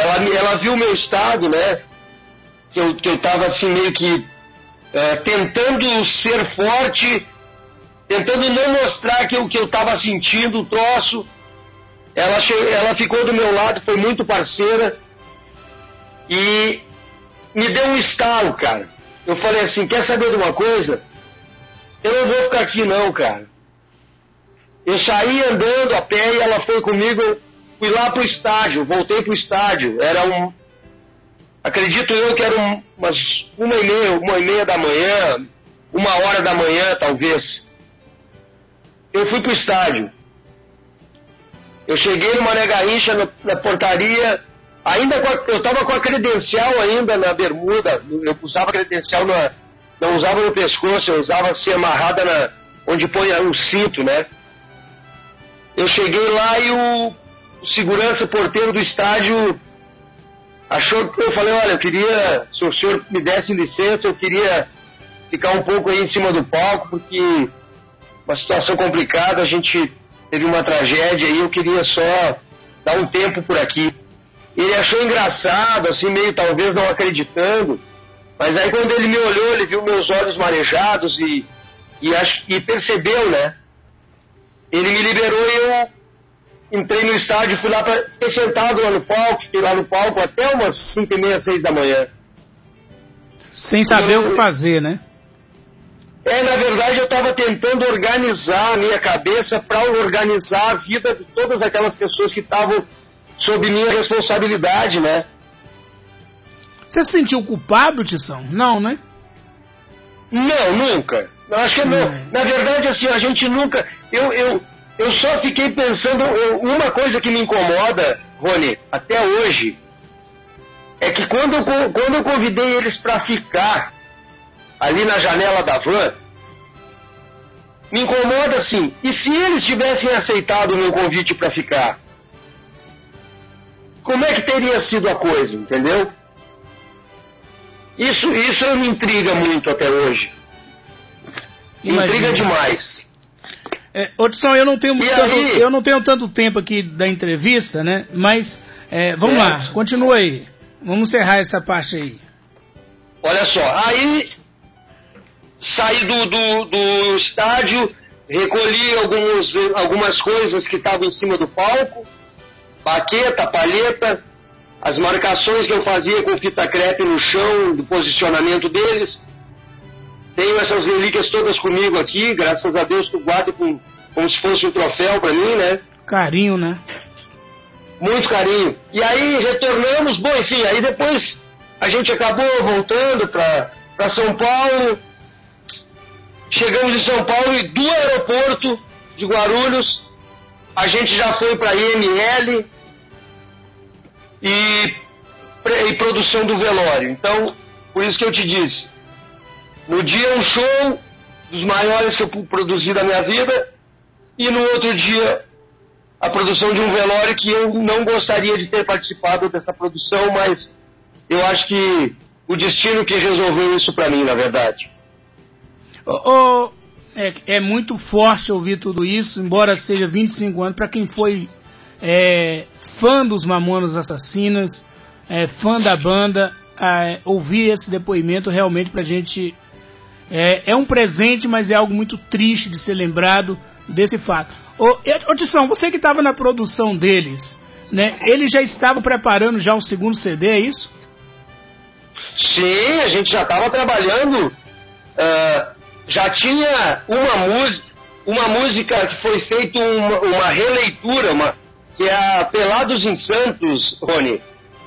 Ela, ela viu o meu estado, né? Que eu, que eu tava assim meio que é, tentando ser forte, tentando não mostrar que o que eu estava sentindo, o troço. Ela, ela ficou do meu lado, foi muito parceira e me deu um estalo, cara. Eu falei assim: quer saber de uma coisa? Eu não vou ficar aqui, não, cara. Eu saí andando a pé e ela foi comigo. Fui lá pro estádio, voltei pro estádio. Era um, acredito eu que era umas uma e meia, uma e meia da manhã, uma hora da manhã talvez. Eu fui pro estádio. Eu cheguei no Mané na, na portaria, ainda a, eu estava com a credencial ainda na bermuda, eu usava credencial na, não usava no pescoço, eu usava assim amarrada na, onde põe um cinto, né? Eu cheguei lá e o, o segurança porteiro do estádio achou que eu falei, olha, eu queria, se o senhor me desse licença, eu queria ficar um pouco aí em cima do palco, porque uma situação complicada, a gente teve uma tragédia e eu queria só dar um tempo por aqui. Ele achou engraçado, assim, meio talvez não acreditando, mas aí quando ele me olhou, ele viu meus olhos marejados e, e, e percebeu, né? Ele me liberou e eu entrei no estádio, fui lá para fiquei sentado lá no palco, fiquei lá no palco até umas 5 e meia, 6 da manhã. Sem saber eu, o que fazer, né? É, na verdade eu estava tentando organizar a minha cabeça para organizar a vida de todas aquelas pessoas que estavam sob minha responsabilidade, né? Você se sentiu culpado, Tição? Não, né? Não, nunca. Eu acho que não. É. Na verdade, assim, a gente nunca. Eu, eu, eu só fiquei pensando, uma coisa que me incomoda, Rony, até hoje, é que quando, eu, quando eu convidei eles para ficar ali na janela da van, me incomoda assim. E se eles tivessem aceitado o meu convite para ficar? Como é que teria sido a coisa, entendeu? Isso, isso me intriga muito até hoje. Imagina. Intriga demais. É, Odson, eu não tenho tanto, eu não tenho tanto tempo aqui da entrevista, né? Mas é, vamos lá, continua aí. Vamos encerrar essa parte aí. Olha só, aí saí do, do, do estádio, recolhi alguns, algumas coisas que estavam em cima do palco, baqueta, palheta, as marcações que eu fazia com fita crepe no chão, do posicionamento deles. Tenho essas relíquias todas comigo aqui, graças a Deus que guardo com, como se fosse um troféu para mim, né? Carinho, né? Muito carinho. E aí retornamos, bom, enfim, aí depois a gente acabou voltando para São Paulo. Chegamos em São Paulo e do aeroporto de Guarulhos a gente já foi para IML e, e produção do velório. Então, por isso que eu te disse, no dia um show dos maiores que eu produzi da minha vida e no outro dia a produção de um velório que eu não gostaria de ter participado dessa produção, mas eu acho que o destino que resolveu isso para mim, na verdade. Oh, oh, é, é, muito forte ouvir tudo isso, embora seja 25 anos, para quem foi é, fã dos Mamonas Assassinas, é, fã da banda, ouvir esse depoimento realmente para gente é, é, um presente, mas é algo muito triste de ser lembrado desse fato. Ô, ô Tição, você que estava na produção deles, né? Eles já estavam preparando já o segundo CD, é isso? Sim, a gente já estava trabalhando. Uh, já tinha uma música, uma música que foi feita uma, uma, releitura, uma, que é a Pelados em Santos, Rony.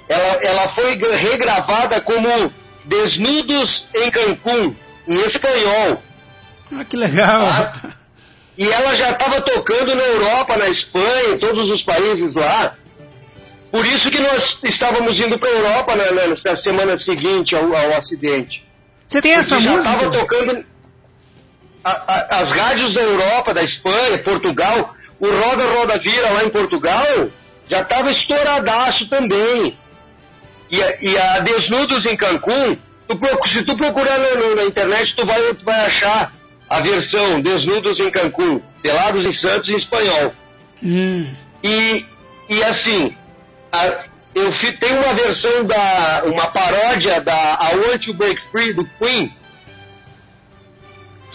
Ela, ela foi regravada como Desnudos em Cancún, em espanhol. Ah, que legal! Tá? E ela já estava tocando na Europa, na Espanha, em todos os países lá. Por isso que nós estávamos indo para a Europa na, na, na, semana seguinte ao, ao acidente. Você tem essa Porque música? Já estava tocando a, a, as rádios da Europa, da Espanha, Portugal. O Roda Roda Vira lá em Portugal já estava estouradaço também. E a, e a Desnudos em Cancún, tu, se tu procurar na, na, internet, tu vai, tu vai achar a versão Desnudos em Cancún, Pelados em Santos em espanhol. Hum. E, e assim, a, eu tenho uma versão da. uma paródia da I Want to Break Free do Queen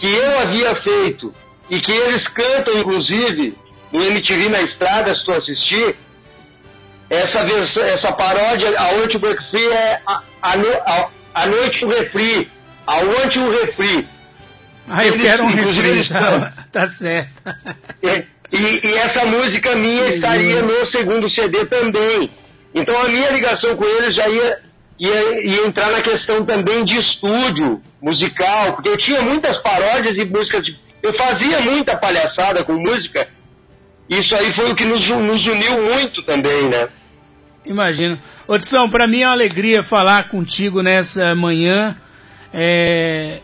que eu havia feito e que eles cantam inclusive no MTV na estrada, se tu assistir, essa versão, essa paródia, a Want to Break Free é a, a, a, a noite do refri, a Want to Refri. Ah, eu eles, quero um refri, [LAUGHS] tá, tá certo. E, e, e, essa música minha estaria no segundo CD também. Então a minha ligação com eles já ia, ia, ia entrar na questão também de estúdio musical, porque eu tinha muitas paródias e músicas. De, eu fazia muita palhaçada com música. Isso aí foi o que nos, nos uniu muito também, né? Imagino. Otição, para mim é uma alegria falar contigo nessa manhã. É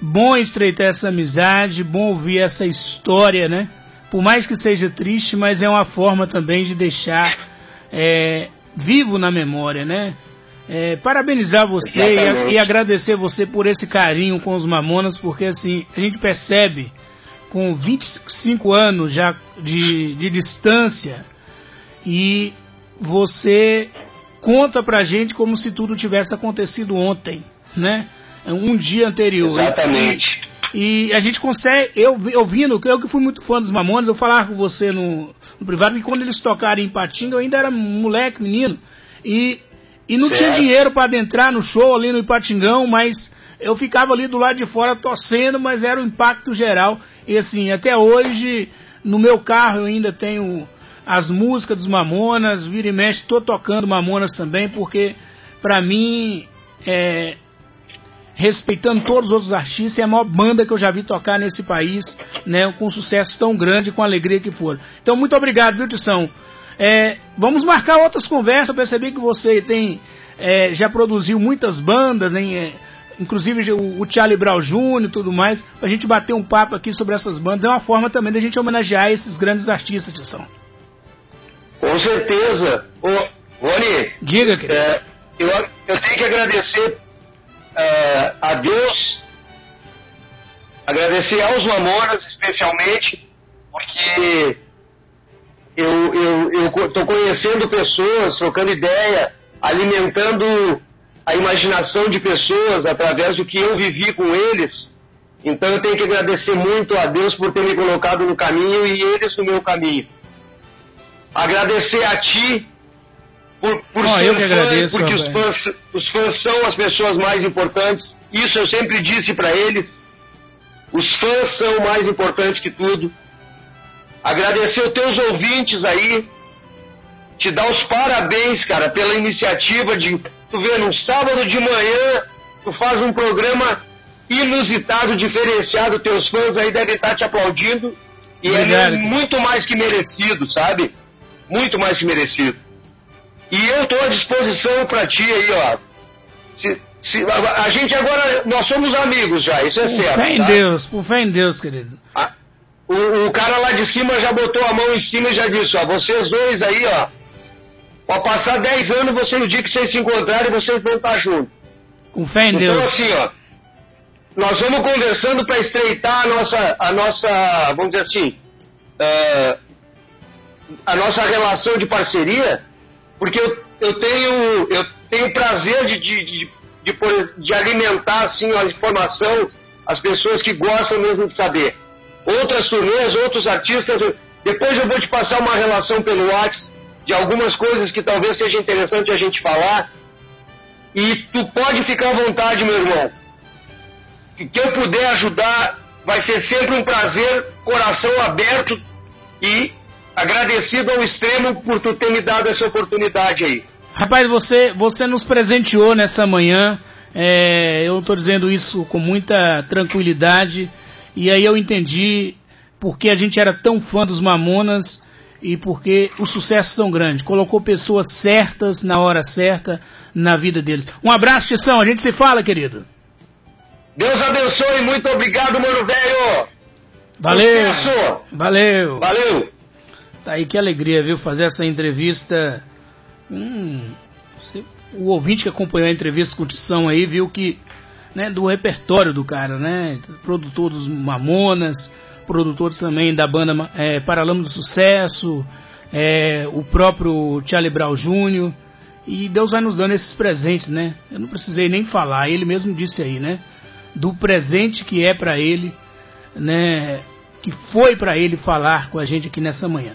bom estreitar essa amizade, bom ouvir essa história, né? Por mais que seja triste, mas é uma forma também de deixar é, vivo na memória, né? É, parabenizar você e, e, agradecer você por esse carinho com os Mamonas, porque assim, a gente percebe com 25 anos já de, de distância e você conta pra gente como se tudo tivesse acontecido ontem, né? Um dia anterior. Exatamente. E, e a gente consegue, eu ouvindo, eu que fui muito fã dos Mamonas, eu falava com você no, no privado que quando eles tocaram em Patinga, eu ainda era moleque, menino, e, e não certo. tinha dinheiro para adentrar no show ali no Ipatingão, mas eu ficava ali do lado de fora torcendo, mas era o impacto geral. E assim, até hoje, no meu carro eu ainda tenho as músicas dos Mamonas, vira e mexe, tô tocando Mamonas também, porque para mim, é, respeitando todos os outros artistas, é a maior banda que eu já vi tocar nesse país, né, com sucesso tão grande, com a alegria que for. Então, muito obrigado, viu, Tição? É, vamos marcar outras conversas, percebi que você tem, é, já produziu muitas bandas, né, inclusive o, o Charlie Brown Jr. e tudo mais, pra gente bater um papo aqui sobre essas bandas, é uma forma também da gente homenagear esses grandes artistas, Tição. Com certeza. Ô, Rony. Diga, querido. É, eu, eu tenho que agradecer é, a Deus, agradecer aos Mamonas especialmente, porque eu estou conhecendo pessoas, trocando ideia, alimentando a imaginação de pessoas através do que eu vivi com eles. Então eu tenho que agradecer muito a Deus por ter me colocado no caminho e eles no meu caminho agradecer a ti por, por oh, ser fã, agradeço, porque os fãs, os fãs são as pessoas mais importantes. Isso eu sempre disse para eles. Os fãs são mais importantes que tudo. Agradecer os teus ouvintes aí. Te dar os parabéns, cara, pela iniciativa de. Tu vê, num sábado de manhã, tu faz um programa inusitado, diferenciado. Teus fãs aí devem estar te aplaudindo. E é Obrigado. é muito mais que merecido, sabe? Muito mais que merecido. E eu estou à disposição para ti aí, ó. Se, se, a, a, gente agora, nós somos amigos já, isso é por certo. Fé em tá? Deus, por fé em Deus, querido. A, o, o, cara lá de cima já botou a mão em cima e já disse, ó, vocês dois aí, ó, pode passar 10 anos, você no dia que vocês se encontrarem, vocês vão estar juntos. Com fé em então, Deus. Então assim, ó, nós vamos conversando para estreitar a nossa, a nossa, vamos dizer assim, uh, a nossa relação de parceria, porque eu, eu tenho eu tenho prazer de, de, de, de, de alimentar assim a informação as pessoas que gostam mesmo de saber. Outras turnês, outros artistas, depois eu vou te passar uma relação pelo WhatsApp de algumas coisas que talvez seja interessante a gente falar. E tu pode ficar à vontade, meu irmão. Que eu puder ajudar, vai ser sempre um prazer, coração aberto e agradecido ao extremo por tu ter me dado essa oportunidade aí. Rapaz, você, você nos presenteou nessa manhã. É, eu estou dizendo isso com muita tranquilidade. E aí eu entendi porque a gente era tão fã dos Mamonas e porque o sucesso é tão grande. Colocou pessoas certas na hora certa na vida deles. Um abraço, Tição. A gente se fala, querido. Deus abençoe. Muito obrigado, mano velho. Valeu. Valeu. Valeu. Tá aí que alegria, viu? Fazer essa entrevista. Hum, o ouvinte que acompanhou a entrevista com o Tição aí viu que. Né, do repertório do cara, né? Produtor dos Mamonas, produtores também da banda é, Paralama do Sucesso, é, o próprio Charlie Brown Jr. E Deus vai nos dando esses presentes, né? Eu não precisei nem falar, ele mesmo disse aí, né? Do presente que é para ele, né? Que foi para ele falar com a gente aqui nessa manhã.